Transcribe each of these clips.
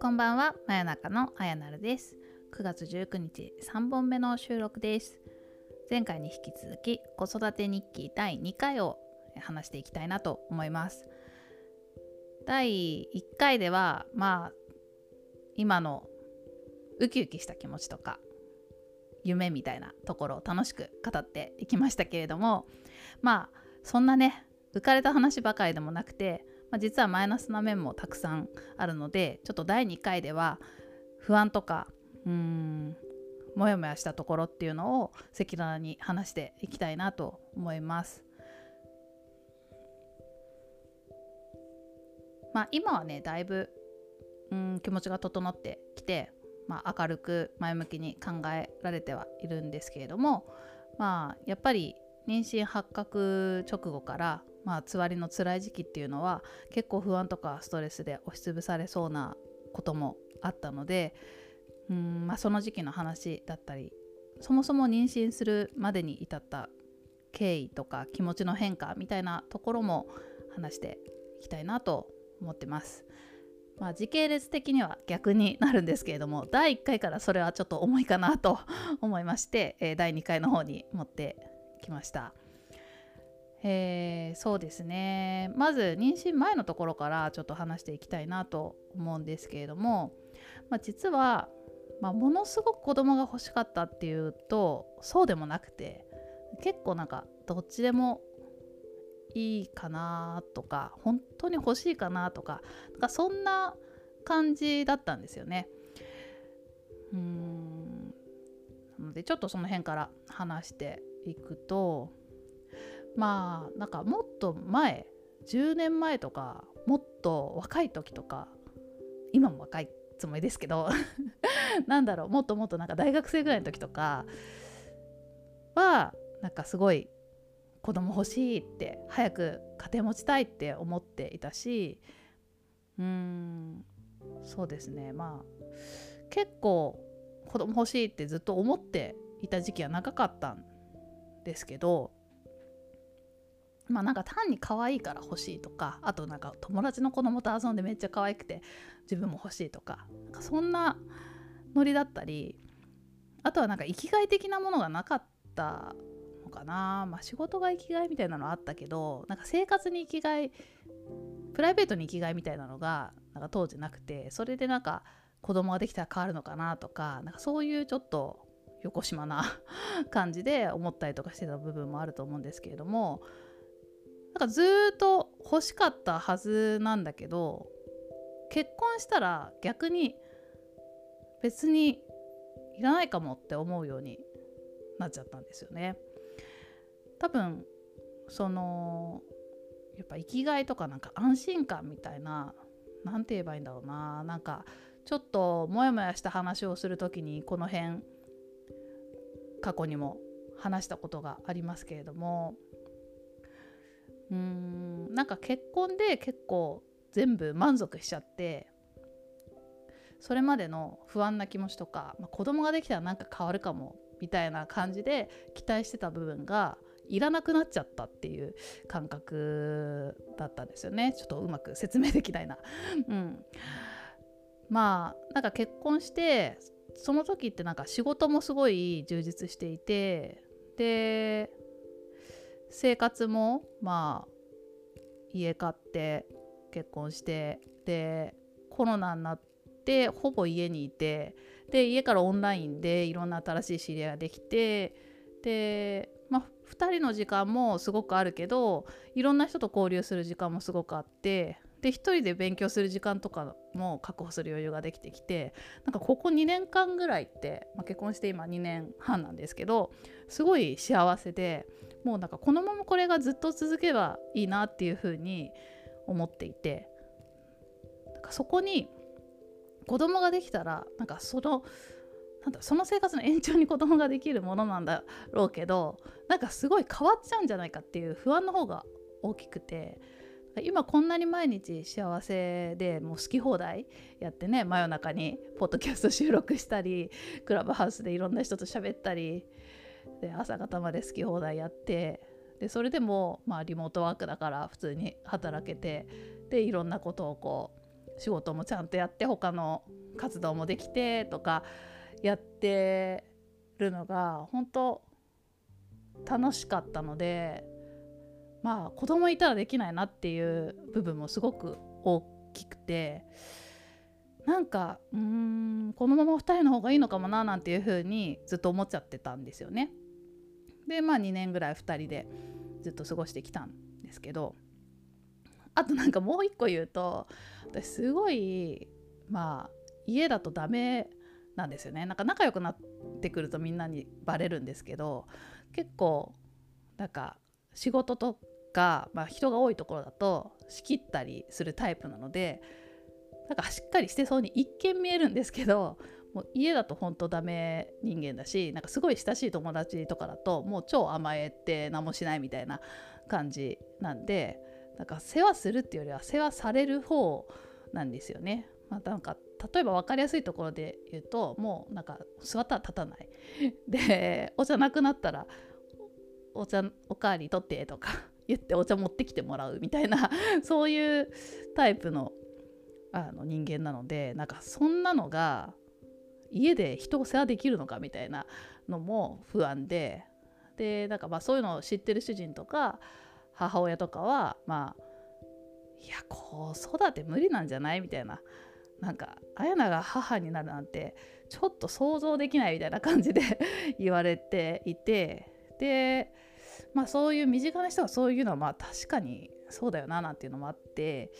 こんばんは真夜中のあやなるです。9月19日3本目の収録です。前回に引き続き子育て日記第2回を話していきたいなと思います。第1回ではまあ今のウキウキした気持ちとか夢みたいなところを楽しく語っていきましたけれどもまあそんなね浮かれた話ばかりでもなくて、まあ、実はマイナスな面もたくさんあるのでちょっと第2回では不安とかうんモヤモヤしたところっていうのを赤裸々に話していきたいなと思います。まあ今はねだいぶうん気持ちが整ってきてまあ、明るく前向きに考えられてはいるんですけれども、まあ、やっぱり妊娠発覚直後から、まあ、つわりの辛い時期っていうのは結構不安とかストレスで押しつぶされそうなこともあったのでうん、まあ、その時期の話だったりそもそも妊娠するまでに至った経緯とか気持ちの変化みたいなところも話していきたいなと思ってます。まあ、時系列的には逆になるんですけれども第1回からそれはちょっと重いかなと思いまして、え、第2回の方に持ってきました。えー、そうですねまず妊娠前のところからちょっと話していきたいなと思うんですけれども、まあ、実は、まあ、ものすごく子供が欲しかったっていうとそうでもなくて結構なんかどっちでもいいかなとか本当に欲しいかなとかなんかそんな感じだったんですよね。うんなのでちょっとその辺から話していくとまあなんかもっと前10年前とかもっと若い時とか今も若いつもりですけど なんだろうもっともっとなんか大学生ぐらいの時とかはなんかすごい子供欲しいって早く家庭持ちたいって思っていたしうーんそうですね。まあ結構子供欲しいってずっと思っていた時期は長かったんですけどまあなんか単に可愛いから欲しいとかあとなんか友達の子供と遊んでめっちゃ可愛くて自分も欲しいとかなんかそんなノリだったりあとはなんか生きがい的なものがなかったのかな、まあ、仕事が生きがいみたいなのあったけどなんか生活に生きがいプライベートに生きがいみたいなのがなんか当時なくてそれでなんか子供ができたら変わるのかなとかなんかそういうちょっと横島な 感じで思ったりとかしてた部分もあると思うんですけれどもなんかずっと欲しかったはずなんだけど結婚したら逆に別にいらないかもって思うようになっちゃったんですよね。多分そのやっぱ生きがいとかなんか安心感みたいな何て言えばいいんだろうななんかちょっとモヤモヤした話をする時にこの辺過去にも話したことがありますけれどもうん。なんか結婚で結構全部満足しちゃってそれまでの不安な気持ちとか、まあ、子供ができたらなんか変わるかもみたいな感じで期待してた部分がいらなくなっちゃったっていう感覚だったんですよね。ちょっとうまく説明できないな。うん、まあなんか結婚してその時ってなんか仕事もすごい充実していてで生活もまあ家買って結婚してでコロナになってほぼ家にいてで家からオンラインでいろんな新しい知り合いができてでまあ、2人の時間もすごくあるけどいろんな人と交流する時間もすごくあってで1人で勉強する時間とかも確保する余裕ができてきてなんかここ2年間ぐらいって、まあ、結婚して今2年半なんですけどすごい幸せでもうなんかこのままこれがずっと続けばいいなっていうふうに思っていてだかそこに子供ができたらなんかそのなんだその生活の延長に子供ができるものなんだろうけどなんかすごい変わっちゃうんじゃないかっていう不安の方が大きくて今こんなに毎日幸せでもう好き放題やってね真夜中にポッドキャスト収録したりクラブハウスでいろんな人と喋ったりで朝方まで好き放題やってでそれでもまあリモートワークだから普通に働けてでいろんなことをこう仕事もちゃんとやって他の活動もできてとかやってるのが本当楽しかったのでまあ子供いたらできないなっていう部分もすごく大きくてなんかうんこのまま2人の方がいいのかもななんていう風にずっと思っちゃってたんですよね。でまあ2年ぐらい2人でずっと過ごしてきたんですけどあとなんかもう一個言うと私すごいまあ家だとダメなんですよねなんか仲良くなってくるとみんなにバレるんですけど結構なんか仕事とか、まあ、人が多いところだと仕切ったりするタイプなのでなんかしっかりしてそうに一見見えるんですけどもう家だと本当ダメ人間だしなんかすごい親しい友達とかだともう超甘えて何もしないみたいな感じなんでなんか世話するっていうよりは世話される方なんですよね。まあ、なんか例えば分かりやすいところで言うともうなんか座ったら立たないでお茶なくなったらお茶おかわり取ってとか言ってお茶持ってきてもらうみたいなそういうタイプのあの人間なのでなんかそんなのが家で人を世話できるのかみたいなのも不安ででなんかまあそういうのを知ってる主人とか母親とかはまあいや子育て無理なんじゃない？みたいななんか綾菜が母になるなんてちょっと想像できないみたいな感じで 言われていてでまあそういう身近な人がそういうのはまあ確かにそうだよななんていうのもあって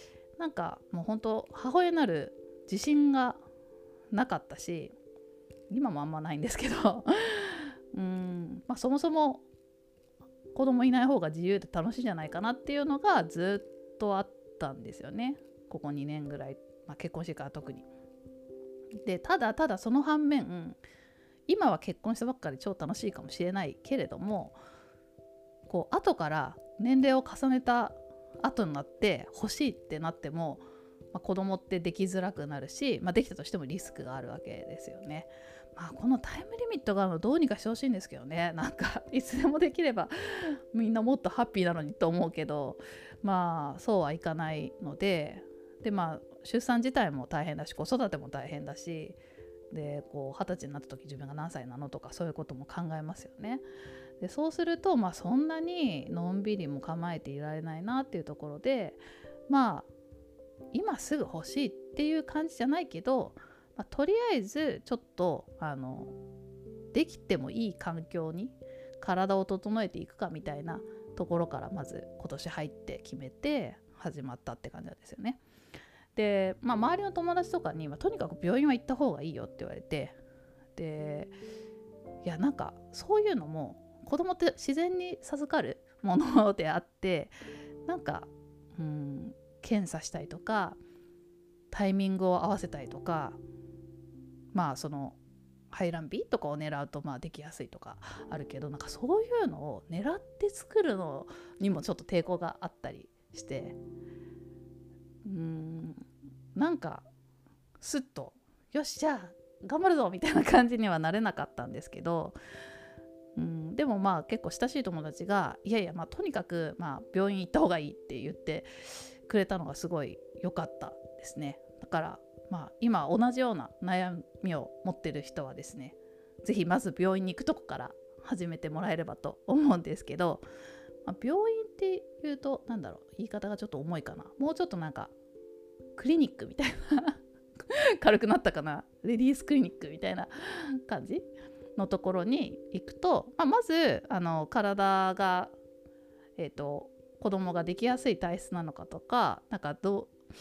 なんかもう本当母親になる自信がなかったし今もあんまないんですけど うん、まあ、そもそも子供いない方が自由で楽しいじゃないかなっていうのがずっとあったんですよねここ2年ぐらい、まあ、結婚してから特に。でただただその反面今は結婚したばっかり超楽しいかもしれないけれどもこう後から年齢を重ねた後になって欲しいってなっても、まあ、子供ってできづらくなるし、まあ、できたとしてもリスクがあるわけですよね。まあ、このタイムリミットがあるのどうにかしてほしいんですけどねなんか いつでもできればみんなもっとハッピーなのにと思うけどまあそうはいかないのででまあ出産自体も大変だし子育ても大変だしでこう二十歳になった時自分が何歳なのとかそういうことも考えますよね。でそうすると、まあ、そんなにのんびりも構えていられないなっていうところでまあ今すぐ欲しいっていう感じじゃないけど、まあ、とりあえずちょっとあのできてもいい環境に体を整えていくかみたいなところからまず今年入って決めて始まったって感じなんですよね。で、まあ、周りの友達とかに、まあ、とにかく病院は行った方がいいよって言われてでいやなんかそういうのも子供って自然に授かるものであってなんかうん検査したりとかタイミングを合わせたりとかまあその排卵日とかを狙うとまあできやすいとかあるけどなんかそういうのを狙って作るのにもちょっと抵抗があったりしてなんかスッとよしじゃあ頑張るぞみたいな感じにはなれなかったんですけどうん、でもまあ結構親しい友達がいやいやまあとにかくまあ病院行った方がいいって言ってくれたのがすごい良かったですね。だからまあ今同じような悩みを持ってる人はですね是非まず病院に行くとこから始めてもらえればと思うんですけど、まあ、病院っていうと何だろう言い方がちょっと重いかな。もうちょっとなんかクリニックみたいな 軽くなったかな？レディースクリニックみたいな感じのところに行くと、まあ、まずあの体が、えーと、子供ができやすい体質なのかとかなんかどう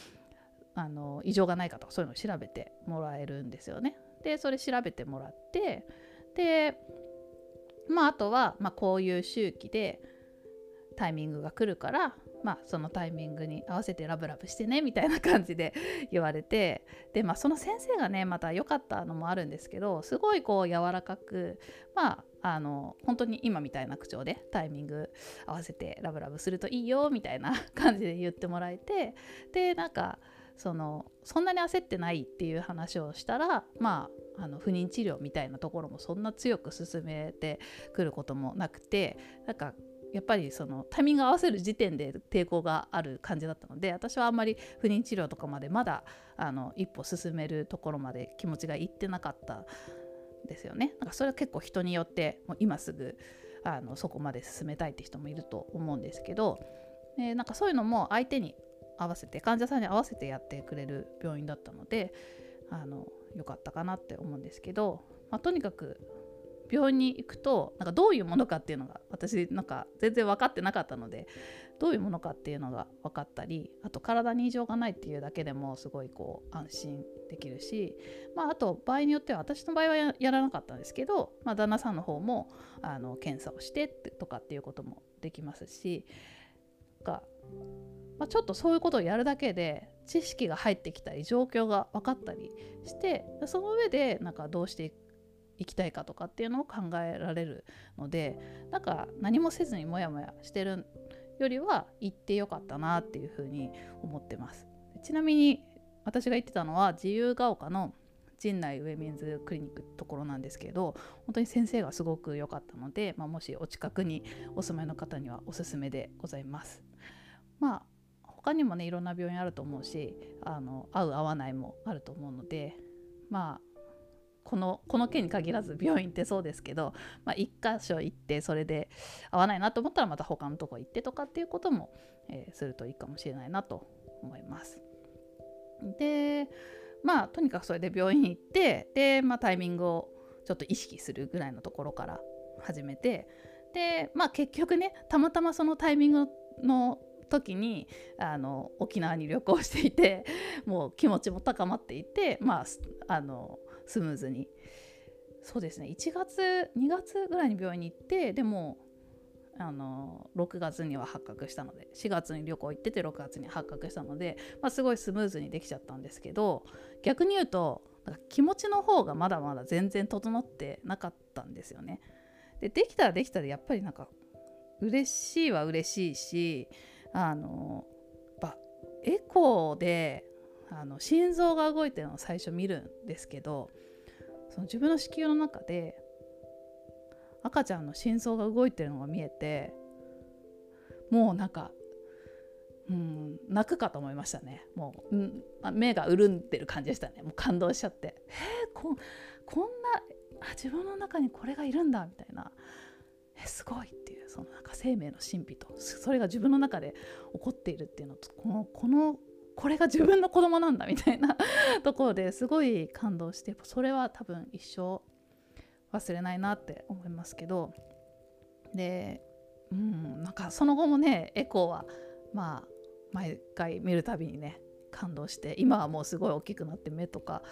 あの異常がないかとかそういうのを調べてもらえるんですよね。でそれ調べてもらってでまああとは、まあ、こういう周期でタイミングが来るからまあ、そのタイミングに合わせてラブラブしてねみたいな感じで 言われてで、まあ、その先生がねまた良かったのもあるんですけどすごいこう柔らかくまああの本当に今みたいな口調でタイミング合わせてラブラブするといいよみたいな感じで言ってもらえてでなんかそのそんなに焦ってないっていう話をしたらまああの不妊治療みたいなところもそんな強く進めてくることもなくてなんかやっぱりそのタイミング合わせる時点で抵抗がある感じだったので私はあんまり不妊治療とかまでまだあの一歩進めるところまで気持ちがいってなかったですよね。なんかそれは結構人によってもう今すぐあのそこまで進めたいって人もいると思うんですけど、えなんかそういうのも相手に合わせて患者さんに合わせてやってくれる病院だったのであの良かったかなって思うんですけど、まあ、とにかく病院に行くとなんかどういうものかっていうのが私なんか全然分かってなかったのでどういうものかっていうのが分かったりあと体に異常がないっていうだけでもすごいこう安心できるし、まあ、あと場合によっては私の場合はやらなかったんですけど、まあ、旦那さんの方もあの検査をしてとかっていうこともできますしが、まあ、ちょっとそういうことをやるだけで知識が入ってきたり状況が分かったりしてその上でなんかどうしていく行きたいかとかっていうのを考えられるのでなんか何もせずにモヤモヤしてるよりは行ってよかったなっていうふうに思ってます。ちなみに私が言ってたのは自由が丘の陣内ウェメンズクリニックところなんですけど本当に先生がすごく良かったので、まあ、もしお近くにお住まいの方にはおすすめでございます。まあ他にもねいろんな病院あると思うしあの合う合わないもあると思うのでまあこのこの件に限らず病院ってそうですけど、まあ、1箇所行ってそれで合わないなと思ったらまた他のとこ行ってとかっていうことも、えー、するといいかもしれないなと思います。でまあとにかくそれで病院行ってで、まあ、タイミングをちょっと意識するぐらいのところから始めてでまあ結局ねたまたまそのタイミングの時にあの沖縄に旅行していてもう気持ちも高まっていてまああのスムーズにそうですね1月2月ぐらいに病院に行ってでもあの6月には発覚したので4月に旅行行ってて6月に発覚したので、まあ、すごいスムーズにできちゃったんですけど逆に言うと気持ちの方がまだまだ全然整ってなかったんですよね。でできたらできたらやっぱりなんか嬉しいは嬉しいしあのやっぱエコーであの心臓が動いてるのを最初見るんですけどその自分の子宮の中で赤ちゃんの心臓が動いてるのが見えてもうなんか、うん、泣くかと思いましたね。もう、うん、目が潤んでる感じでしたね。もう感動しちゃって。えー、ここんな自分の中にこれがいるんだみたいな。えすごいっていうそのなんか生命の神秘とそれが自分の中で起こっているっていうのとこのこのこれが自分の子供なんだみたいな ところですごい感動してそれは多分一生忘れないなって思いますけど。でうんなんかその後もねエコーはまあ毎回見るたびにね感動して今はもうすごい大きくなって目とか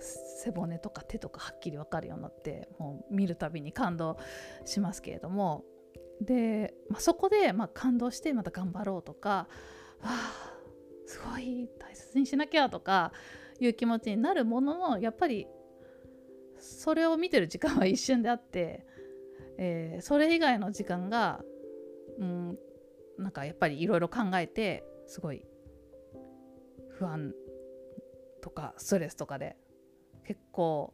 背骨とか手とかはっきり分かるようになってもう見るたびに感動しますけれども。で、まあ、そこでま感動してまた頑張ろうとかあすごい大切にしなきゃとかいう気持ちになるもののやっぱりそれを見てる時間は一瞬であって、えー、それ以外の時間がうんなんかやっぱりいろいろ考えてすごい不安とかストレスとかで結構、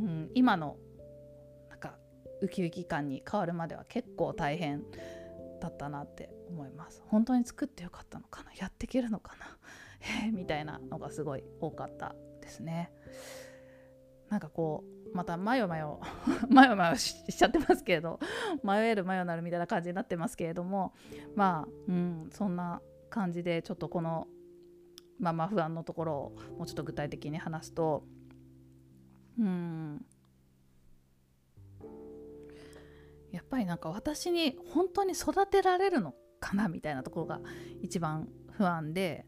うん、今のなんかウキウキ感に変わるまでは結構大変だったなって思います。本当に作ってよかったのかな？やっていけるのかな？みたいなのがすごい多かったですね。なんかこうまたマヨマヨマヨマヨしちゃってますけれど迷えるマヨなるみたいな感じになってますけれどもまあうんそんな感じでちょっとこのまあまあ不安のところをもうちょっと具体的に話すとうんやっぱりなんか私に本当に育てられるのかなみたいなところが一番不安で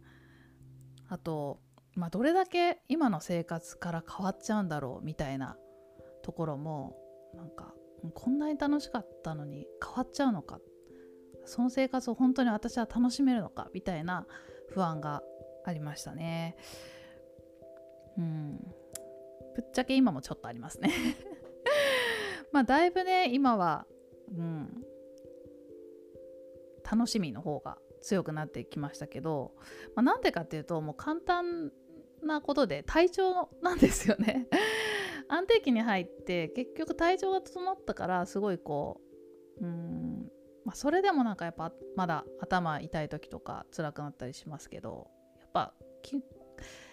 あと、まあ、どれだけ今の生活から変わっちゃうんだろうみたいなところもなんかこんなに楽しかったのに変わっちゃうのかその生活を本当に私は楽しめるのかみたいな不安がありましたね。うん。ぶっちゃけ今もちょっとありますね。まあだいぶね今はうん楽しみの方が強くなってきましたけど、まあ、なんでかっていうともう簡単なことで体調なんですよね 安定期に入って結局体調が整ったからすごいこううん、まあ、それでもなんかやっぱまだ頭痛い時とか辛くなったりしますけどやっぱ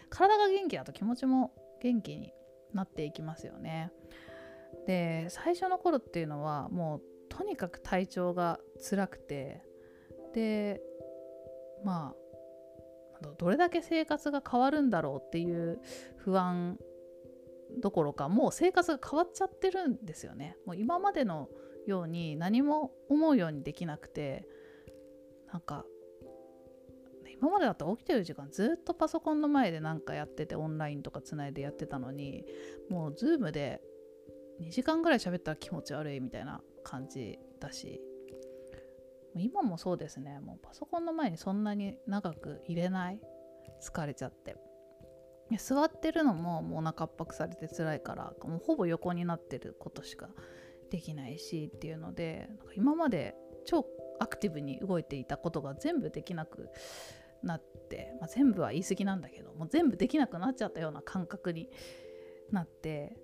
体が元気だと気持ちも元気になっていきますよね。で最初の頃っていうのはもうとにかく体調が辛くてでまあどれだけ生活が変わるんだろうっていう不安どころかもう生活が変わっちゃってるんですよね。もう今までのように何も思うようにできなくてなんか今までだったら起きてる時間ずっとパソコンの前で何かやっててオンラインとかつないでやってたのにもう Zoom で2時間ぐらい喋ったら気持ち悪いみたいな感じだし今もそうですね。もうパソコンの前にそんなに長く入れない。疲れちゃって。座ってるのももうお腹圧迫されて辛いからもうほぼ横になってることしかできないしっていうのでなんか今まで超アクティブに動いていたことが全部できなくなって、まあ、全部は言い過ぎなんだけどもう全部できなくなっちゃったような感覚になって、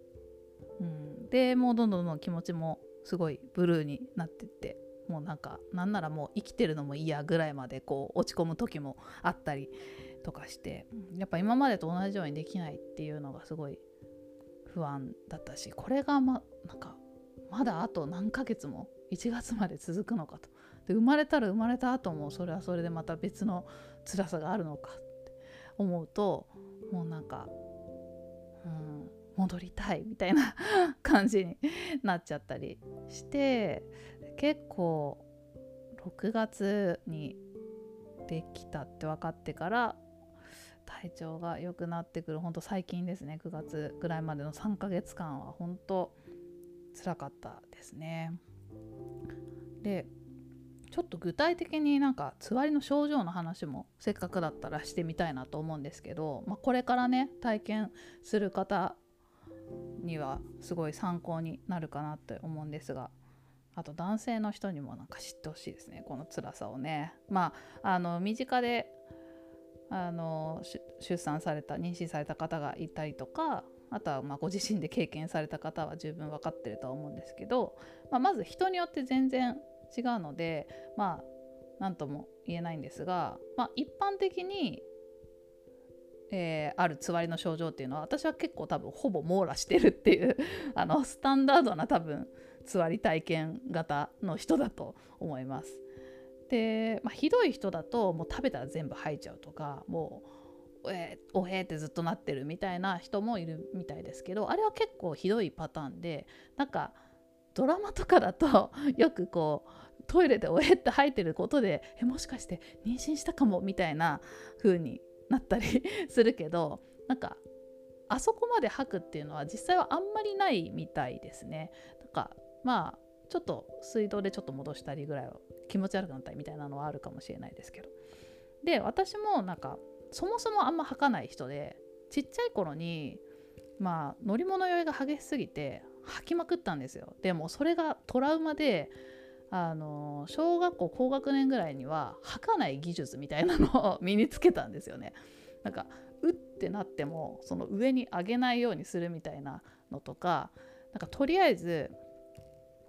うん、でもうどんどんどん気持ちもすごいブルーになってってもうなんかなんならもう生きてるのも嫌ぐらいまでこう落ち込む時もあったりとかしてやっぱ今までと同じようにできないっていうのがすごい不安だったしこれがまなんかまだあと何ヶ月も1月まで続くのかと。で生まれたら生まれた後もそれはそれでまた別の辛さがあるのかって思うともうなんか、うん、戻りたいみたいな 感じになっちゃったりして結構6月にできたって分かってから体調が良くなってくるほんと最近ですね9月ぐらいまでの3ヶ月間は本当辛かったですね。でちょっと具体的になんかつわりの症状の話もせっかくだったらしてみたいなと思うんですけど、まあ、これからね体験する方にはすごい参考になるかなって思うんですがあと男性の人にもなんか知ってほしいですねこの辛さをね。まああの身近であの出産された妊娠された方がいたりとかあとはまご自身で経験された方は十分分かってるとは思うんですけど、まあ、まず人によって全然違うのでまあ何とも言えないんですが、まあ、一般的に、えー、あるつわりの症状っていうのは私は結構多分ほぼ網羅してるっていう あのスタンダードな多分つわり体験型の人だと思います。で、まあ、ひどい人だともう食べたら全部吐いちゃうとかもうえー、おへーってずっとなってるみたいな人もいるみたいですけどあれは結構ひどいパターンでなんかドラマとかだと よくこうトイレでおえって吐いてることでえもしかして妊娠したかもみたいな風になったり するけどなんかあそこまで吐くっていうのは実際はあんまりないみたいですね。なんかまあちょっと水道でちょっと戻したりぐらいは気持ち悪くなったりみたいなのはあるかもしれないですけど。で私もなんかそもそもあんま吐かない人でちっちゃい頃にまあ乗り物酔いが激しすぎて吐きまくったんですよでもそれがトラウマであの小学校高学年ぐらいには吐かない技術みたいなのを 身につけたんですよね。なんかうってなってもその上に上げないようにするみたいなのとかなんかとりあえず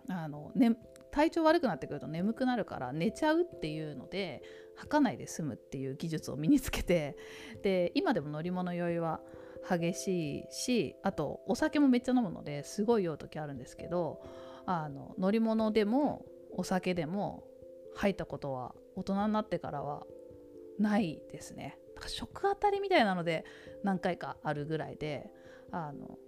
あの、ね、体調悪くなってくると眠くなるから寝ちゃうっていうので吐かないで済むっていう技術を身につけてで今でも乗り物酔いは激しいしあとお酒もめっちゃ飲むのですごい酔う時あるんですけどあの乗り物でもお酒でも吐いたことは大人になってからはないですね。だから食当たりみたいなので何回かあるぐらいであの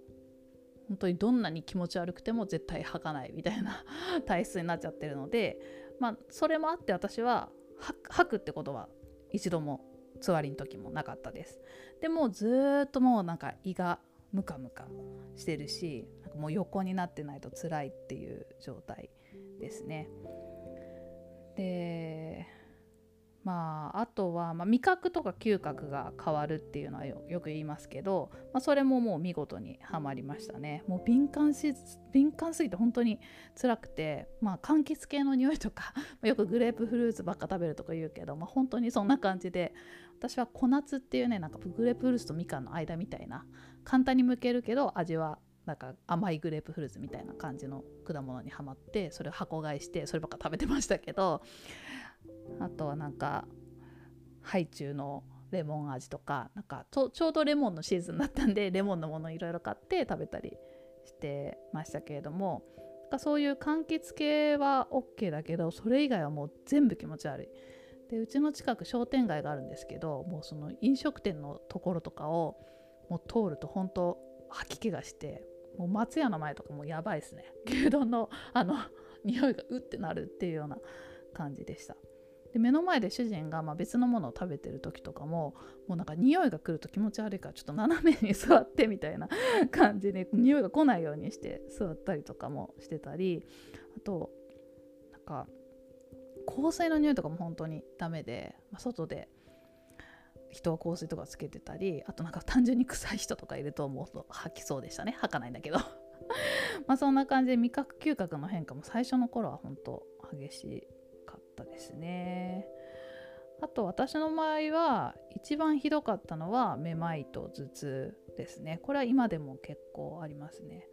本当にどんなに気持ち悪くても絶対吐かないみたいな体質になっちゃってるのでまあそれもあって私は吐くってことは一度もつわりの時もなかったですでもずっともうなんか胃がムカムカしてるしなんかもう横になってないと辛いっていう状態ですね。でまあ、あとは、まあ、味覚とか嗅覚が変わるっていうのはよく言いますけど、まあ、それももう見事にはまりましたね。もう敏感し敏感すぎて本当に辛くて、まあ、柑橘系の匂いとか よくグレープフルーツばっか食べるとか言うけど、まあ、本当にそんな感じで私は小夏っていうねなんかグレープフルーツとみかんの間みたいな簡単に剥けるけど味はなんか甘いグレープフルーツみたいな感じの果物にはまってそれを箱買いしてそればっか食べてましたけどあとはなんかハイチュウのレモン味とかなんかちょうどレモンのシーズンだったんでレモンのものいろいろ買って食べたりしてましたけれどもそういう柑橘系は OK だけどそれ以外はもう全部気持ち悪い。でうちの近く商店街があるんですけどもうその飲食店のところとかをもう通ると本当吐き気がしてもう松屋の前とかもやばいですね。牛丼のあの 匂いがうってなるっていうような感じでした。で目の前で主人がま別のものを食べてる時とかももうなんか匂いが来ると気持ち悪いからちょっと斜めに座ってみたいな 感じで匂いが来ないようにして座ったりとかもしてたりあとなんか香水の匂いとかも本当にダメで、まあ、外で人は香水とかつけてたりあとなんか単純に臭い人とかいると思うと吐きそうでしたね。吐かないんだけど。まあそんな感じで味覚嗅覚の変化も最初の頃は本当激しかったですね。あと私の場合は一番ひどかったのはめまいと頭痛ですね。これは今でも結構ありますね。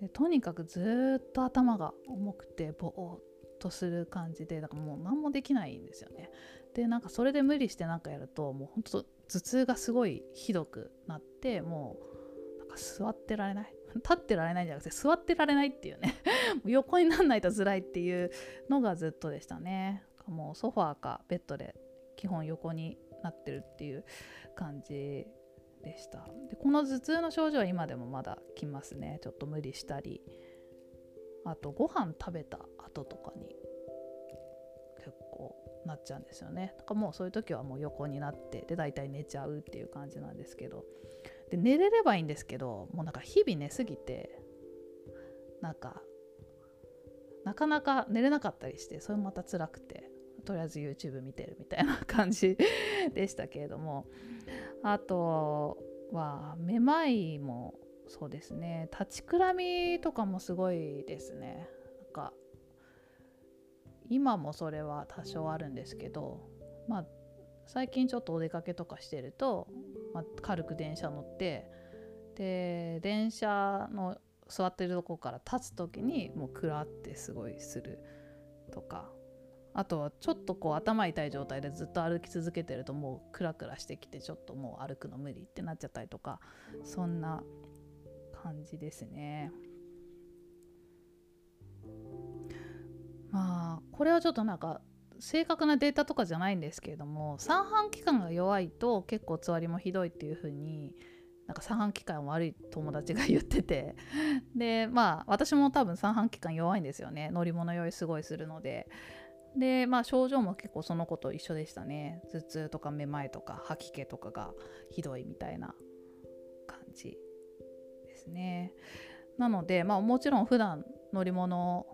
でとにかくずっと頭が重くてぼーっとする感じでだからもう何もできないんですよね。でなんかそれで無理して何かやるともうほんと頭痛がすごいひどくなってもうなんか座ってられない。立ってられないんじゃなくて座ってられないっていうね。横になんないと辛いっていうのがずっとでしたね。もうソファーかベッドで基本横になってるっていう感じでした。でこの頭痛の症状は今でもまだ来ますね。ちょっと無理したり。あとご飯食べた後とかになっちゃうんですよね。だからもうそういう時はもう横になってで大体寝ちゃうっていう感じなんですけど。で寝れればいいんですけどもうなんか日々寝すぎてなんかなかなか寝れなかったりしてそれもまた辛くてとりあえず YouTube 見てるみたいな感じ でしたけれども。あとはめまいもそうですね。立ちくらみとかもすごいですね。なんか今もそれは多少あるんですけどまあ最近ちょっとお出かけとかしてると、まあ、軽く電車乗ってで電車の座ってるとこから立つ時にもうクラってすごいするとかあとはちょっとこう頭痛い状態でずっと歩き続けてるともうクラクラしてきてちょっともう歩くの無理ってなっちゃったりとかそんな感じですね。まあこれはちょっとなんか正確なデータとかじゃないんですけれども三半規管が弱いと結構つわりもひどいっていう風になんか三半規管悪い友達が言ってて。でまあ私も多分三半規管弱いんですよね。乗り物酔いすごいするので。でまあ症状も結構その子と一緒でしたね。頭痛とかめまいとか吐き気とかがひどいみたいな感じですね。なので、まあ、もちろん普段乗り物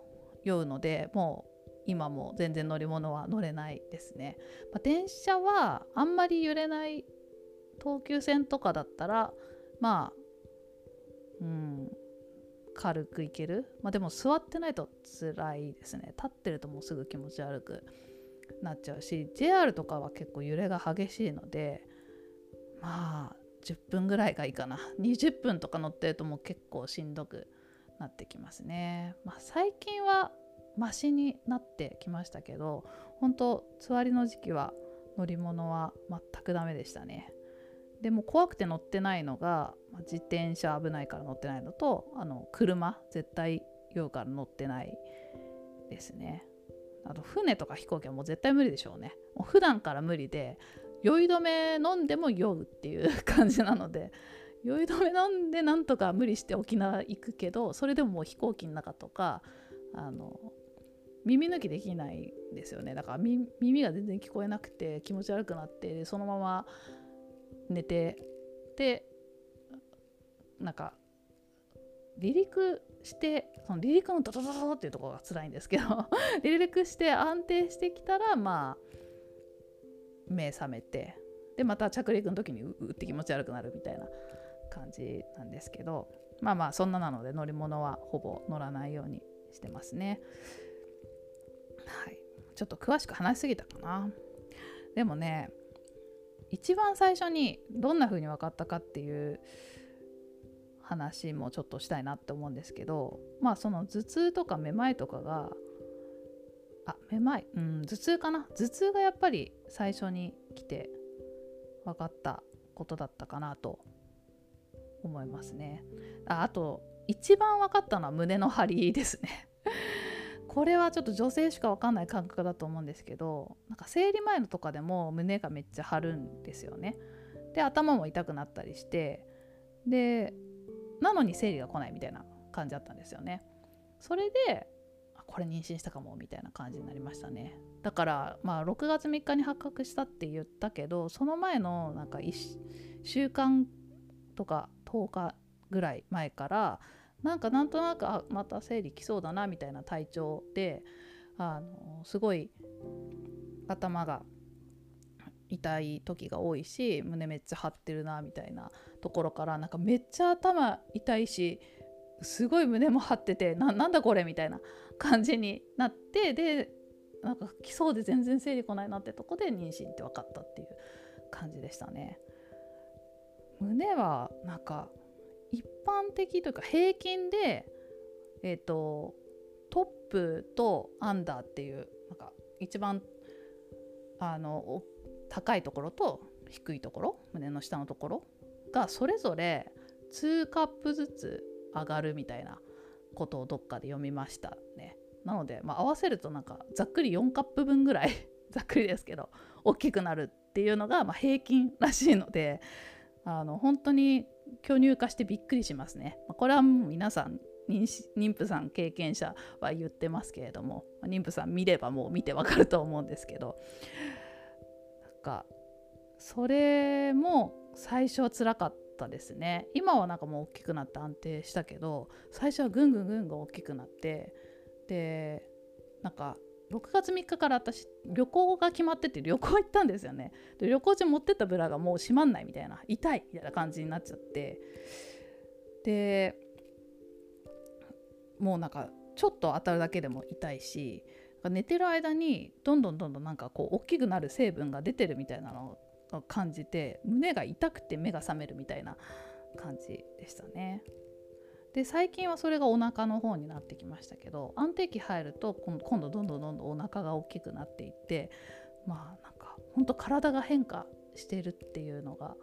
酔うのでもう今も全然乗り物は乗れないですね。まあ、電車はあんまり揺れない東急線とかだったらまあうん軽く行ける、まあ、でも座ってないと辛いですね。立ってるともうすぐ気持ち悪くなっちゃうし JR とかは結構揺れが激しいのでまあ10分ぐらいがいいかな。20分とか乗ってるともう結構しんどくなってきますね、まあ、最近はマシになってきましたけど本当つわりの時期は乗り物は全くダメでしたね。でも怖くて乗ってないのが自転車危ないから乗ってないのとあの車絶対酔うから乗ってないですね。あと船とか飛行機はもう絶対無理でしょうね。もう普段から無理で酔い止め飲んでも酔うっていう感じなので酔い止め飲んでなんとか無理して沖縄行くけどそれでももう飛行機の中とかあの耳抜きできないんですよね。だから耳が全然聞こえなくて気持ち悪くなってそのまま寝てでなんか離陸してその離陸のドドドドっていうところが辛いんですけど 離陸して安定してきたらまあ目覚めてでまた着陸の時にうって気持ち悪くなるみたいな。感じなんですけどまあまあそんななので乗り物はほぼ乗らないようにしてますね。はい。ちょっと詳しく話しすぎたかな。でもね一番最初にどんな風に分かったかっていう話もちょっとしたいなって思うんですけどまあその頭痛とかめまいとかがあめまいうん頭痛かな。頭痛がやっぱり最初に来て分かったことだったかなと思いますね。ああと一番分かったのは胸の張りですね。これはちょっと女性しか分かんない感覚だと思うんですけどなんか生理前のとかでも胸がめっちゃ張るんですよね。で頭も痛くなったりしてでなのに生理が来ないみたいな感じだったんですよね。それでこれ妊娠したかもみたいな感じになりましたね。だからまあ6月3日に発覚したって言ったけどその前のなんか1週間とか10日ぐらい前からなんかなんとなくあまた生理来そうだなみたいな体調であのすごい頭が痛い時が多いし胸めっちゃ張ってるなみたいなところからなんかめっちゃ頭痛いしすごい胸も張っててなんだこれみたいな感じになってでなんか来そうで全然生理来ないなってとこで妊娠って分かったっていう感じでしたね。胸はなんか一般的というか平均でえっ、ー、とトップとアンダーっていうなんか一番あの高いところと低いところ胸の下のところがそれぞれ2カップずつ上がるみたいなことをどっかで読みましたね。なので、まあ、合わせるとなんかざっくり4カップ分ぐらい ざっくりですけど大きくなるっていうのがま平均らしいのであの本当に巨乳化してびっくりしますね。これはもう皆さん妊婦さん経験者は言ってますけれども妊婦さん見ればもう見てわかると思うんですけどなんかそれも最初は辛かったですね今はなんかもう大きくなって安定したけど最初はぐんぐんぐんぐん大きくなってでなんか6月3日から私旅行が決まってて旅行行ったんですよねで旅行中持ってったブラがもう閉まんないみたいな痛いみたいな感じになっちゃってでもうなんかちょっと当たるだけでも痛いし寝てる間にどんどんどんどんなんかこう大きくなる成分が出てるみたいなのを感じて胸が痛くて目が覚めるみたいな感じでしたね。で最近はそれがお腹の方になってきましたけど安定期入ると今度どんどんどんどんお腹が大きくなっていってまあなんか本当体が変化してるっていうのが、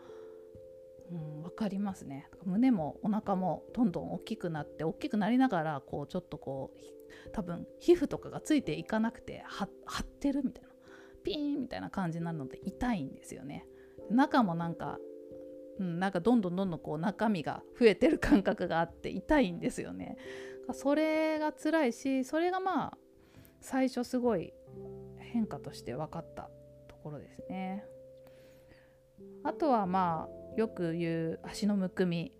うん、分かりますね。胸もお腹もどんどん大きくなって大きくなりながらこうちょっとこう多分皮膚とかがついていかなくて張ってるみたいなピーンみたいな感じになるので痛いんですよね。中もなんかうん、なんかどんどんどんどんこう中身が増えてる感覚があって痛いんですよね。それが辛いしそれがまあ最初すごい変化として分かったところですね。あとはまあよく言う足のむくみ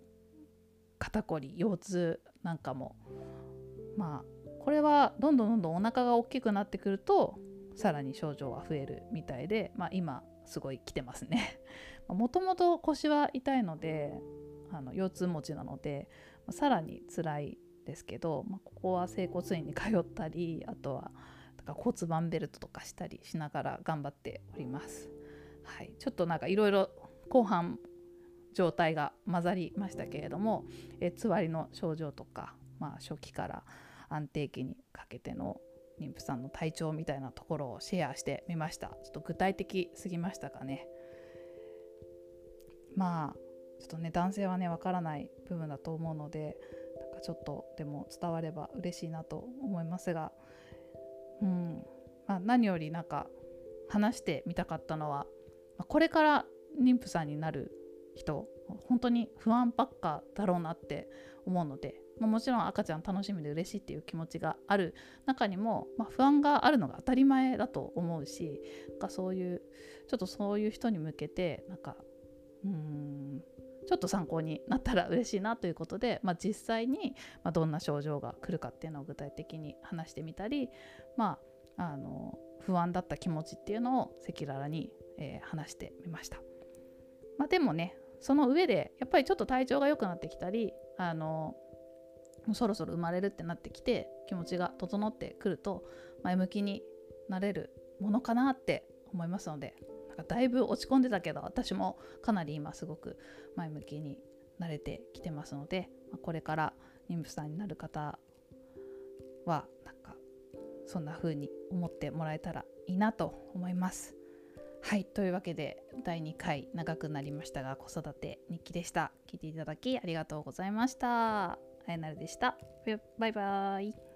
肩こり腰痛なんかもまあこれはどんどんどんどんお腹が大きくなってくるとさらに症状は増えるみたいで、まあ、今すごい来てますね。もともと腰は痛いのであの腰痛持ちなので、まあ、さらに辛いですけど、まあ、ここは整骨院に通ったりあとはだから骨盤ベルトとかしたりしながら頑張っております。はい、ちょっとなんかいろいろ後半状態が混ざりましたけれどもえつわりの症状とか、まあ、初期から安定期にかけての妊婦さんの体調みたいなところをシェアしてみました。ちょっと具体的すぎましたかね。まあちょっとね男性はねわからない部分だと思うのでなんかちょっとでも伝われば嬉しいなと思いますが、うん。まあ、何よりなんか話してみたかったのは、これから妊婦さんになる人本当に不安ばっかだろうなって思うので、まあ、もちろん赤ちゃん楽しみで嬉しいっていう気持ちがある中にも、まあ、不安があるのが当たり前だと思うしなんかそういうちょっとそういう人に向けてなんかうんちょっと参考になったら嬉しいなということで、まあ、実際にどんな症状が来るかっていうのを具体的に話してみたり、まあ、あの不安だった気持ちっていうのを赤裸々に、え、話してみました。まあ、でもねその上でやっぱりちょっと体調が良くなってきたりあのもうそろそろ生まれるってなってきて気持ちが整ってくると前向きになれるものかなって思いますのでかだいぶ落ち込んでたけど私もかなり今すごく前向きに慣れてきてますので、これから妊婦さんになる方はなんかそんな風に思ってもらえたらいいなと思います。はいというわけで第2回長くなりましたが子育て日記でした。聞いていただきありがとうございました。あやなるでした。バイバイ。